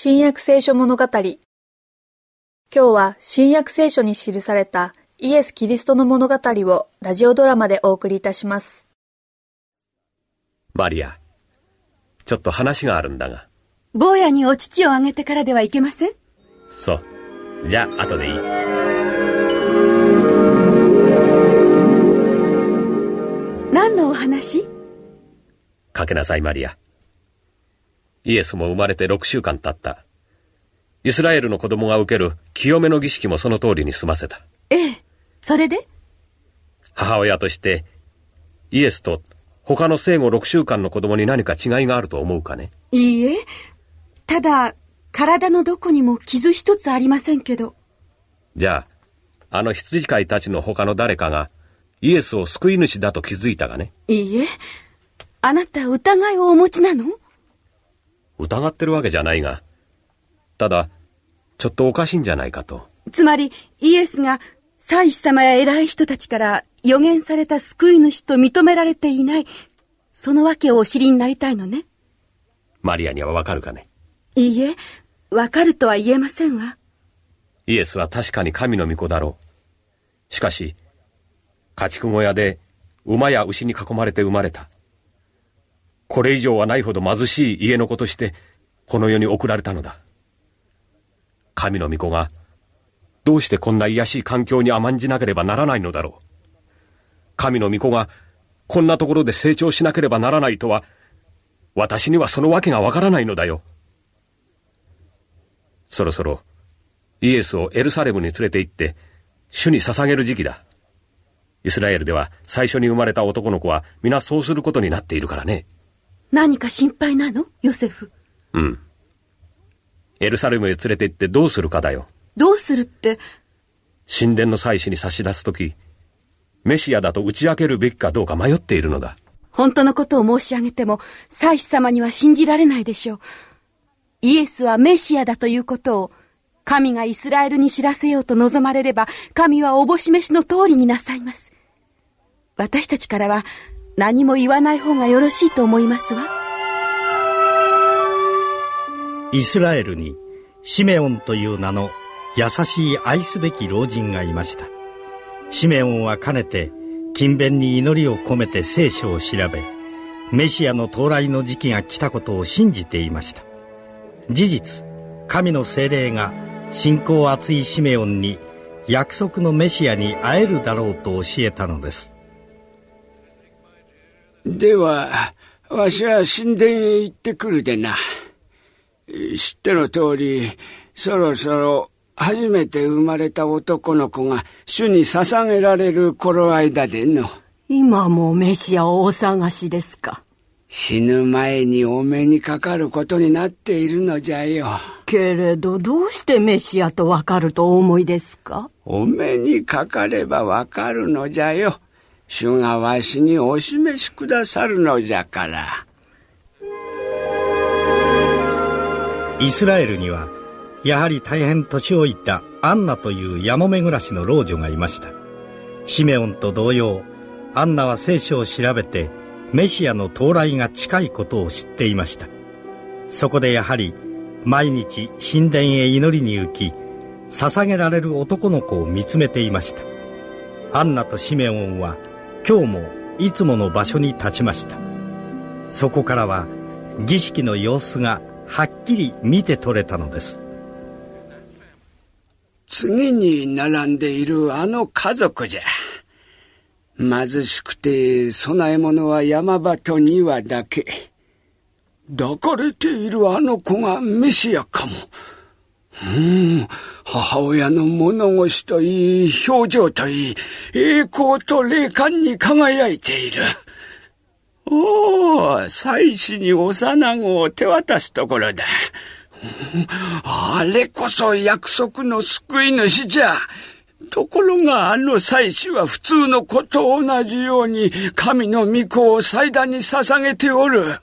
新約聖書物語今日は新約聖書に記されたイエス・キリストの物語をラジオドラマでお送りいたしますマリア、ちょっと話があるんだが。坊やにお乳をあげてからではいけません？そう。じゃあ、後でいい。何のお話？かけなさい、マリア。イエスも生まれて6週間経った。イスラエルの子供が受ける清めの儀式もその通りに済ませた。ええ。それで？母親として、イエスと他の生後6週間の子供に何か違いがあると思うかねいいえ。ただ、体のどこにも傷一つありませんけど。じゃあ、あの羊飼いたちの他の誰かが、イエスを救い主だと気づいたがねいいえ。あなた疑いをお持ちなの？疑ってるわけじゃないが、ただ、ちょっとおかしいんじゃないかと。つまり、イエスが、祭司様や偉い人たちから予言された救い主と認められていない、そのわけをお知りになりたいのね。マリアにはわかるかねいいえ、わかるとは言えませんわ。イエスは確かに神の御子だろう。しかし、家畜小屋で馬や牛に囲まれて生まれた。これ以上はないほど貧しい家の子として、この世に送られたのだ。神の御子が、どうしてこんな卑しい環境に甘んじなければならないのだろう。神の御子が、こんなところで成長しなければならないとは、私にはそのわけがわからないのだよ。そろそろ、イエスをエルサレムに連れて行って、主に捧げる時期だ。イスラエルでは最初に生まれた男の子は皆そうすることになっているからね。何か心配なの？ヨセフ。うん。エルサレムへ連れて行ってどうするかだよ。どうするって、神殿の祭司に差し出すとき、メシアだと打ち明けるべきかどうか迷っているのだ。本当のことを申し上げても、祭司様には信じられないでしょう。イエスはメシアだということを、神がイスラエルに知らせようと望まれれば、神はおぼし飯の通りになさいます。私たちからは何も言わない方がよろしいと思いますわ。イスラエルにシメオンという名の優しい愛すべき老人がいました。シメオンはかねて勤勉に祈りを込めて聖書を調べメシアの到来の時期が来たことを信じていました。事実神の精霊が信仰厚いシメオンに約束のメシアに会えるだろうと教えたのです。では、わしは神殿へ行ってくるでな。知っての通り、そろそろ初めて生まれた男の子が主に捧げられる頃合いだでの。今もメシアをお探しですか？死ぬ前にお目にかかることになっているのじゃよ。けれどどうしてメシアとわかるとお思いですか？お目にかかればわかるのじゃよ。主がわしにお示しくださるのじゃから。イスラエルにはやはり大変年老いたアンナというやもめ暮らしの老女がいました。シメオンと同様アンナは聖書を調べてメシアの到来が近いことを知っていました。そこでやはり毎日神殿へ祈りに行き捧げられる男の子を見つめていました。アンナとシメオンは今日もいつもの場所に立ちましたそこからは儀式の様子がはっきり見て取れたのです次に並んでいるあの家族じゃ。貧しくて供え物は山場と庭だけ。抱かれているあの子がメシアかも。うん、母親の物腰といい、表情といい、栄光と霊感に輝いている。おお、祭司に幼子を手渡すところだ。あれこそ約束の救い主じゃ。ところがあの祭司は普通の子と同じように神の御子を祭壇に捧げておる。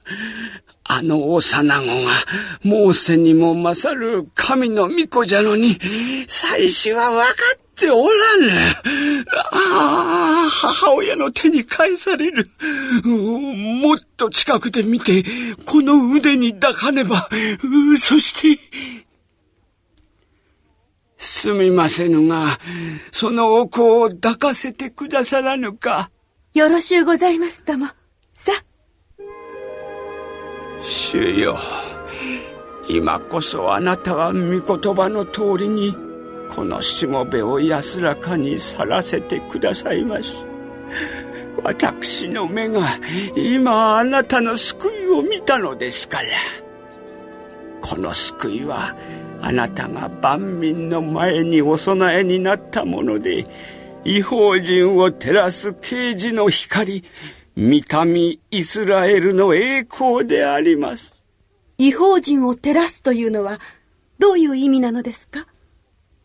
あの幼子がモーセにも勝る神の御子じゃのに、祭司は分かっておらぬ。ああ、母親の手に返される。もっと近くで見て、この腕に抱かねば。そして、すみませぬが、そのお子を抱かせてくださらぬか。よろしゅうございますとも。さ。主よ、今こそあなたは御言葉の通りに、このしもべを安らかに去らせてくださいます。私の目が今あなたの救いを見たのですから。この救いはあなたが万民の前にお供えになったもので、違法人を照らす啓示の光、見た目イスラエルの栄光であります。違法人を照らすというのは、どういう意味なのですか？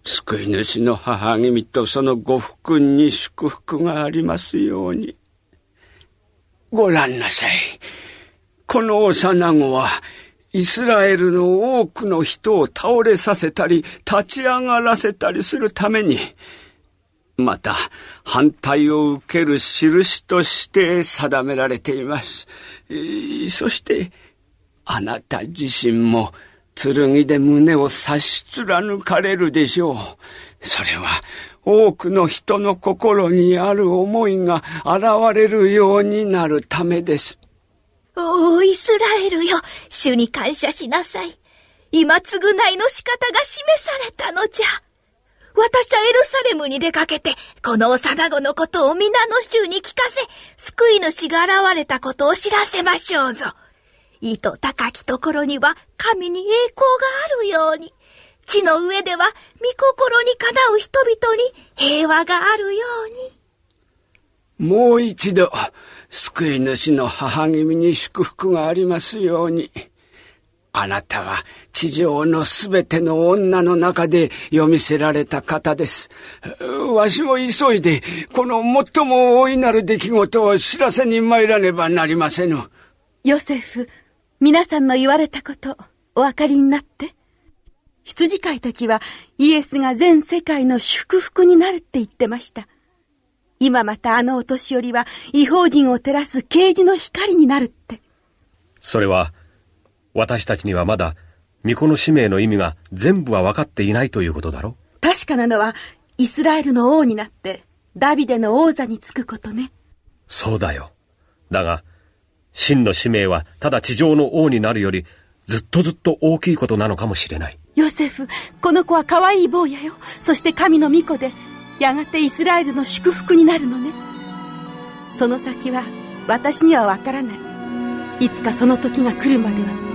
救い主の母君とそのご福に祝福がありますように。ご覧なさい。この幼子は、イスラエルの多くの人を倒れさせたり、立ち上がらせたりするために、また反対を受ける印として定められています。そして、あなた自身も剣で胸を刺し貫かれるでしょう。それは多くの人の心にある思いが現れるようになるためです。おお、イスラエルよ。主に感謝しなさい。今償いの仕方が示されたのじゃ。私はエルサレムに出かけて、この幼子のことを皆の衆に聞かせ、救い主が現れたことを知らせましょうぞ。意図高きところには神に栄光があるように、地の上では御心にかなう人々に平和があるように。もう一度、救い主の母君に祝福がありますように。あなたは地上のすべての女の中で読みせられた方です。わしも急いで、この最も大いなる出来事を知らせに参らねばなりませぬ。ヨセフ、皆さんの言われたこと、お分かりになって。羊飼いたちはイエスが全世界の祝福になるって言ってました。今またあのお年寄りは違法人を照らす啓示の光になるって。それは、私たちにはまだ、巫女の使命の意味が全部は分かっていないということだろ確かなのは、イスラエルの王になって、ダビデの王座につくことね。そうだよ。だが、真の使命はただ地上の王になるより、ずっとずっと大きいことなのかもしれない。ヨセフ、この子は可愛い坊やよ。そして神の御子で、やがてイスラエルの祝福になるのね。その先は、私にはわからない。いつかその時が来るまでは、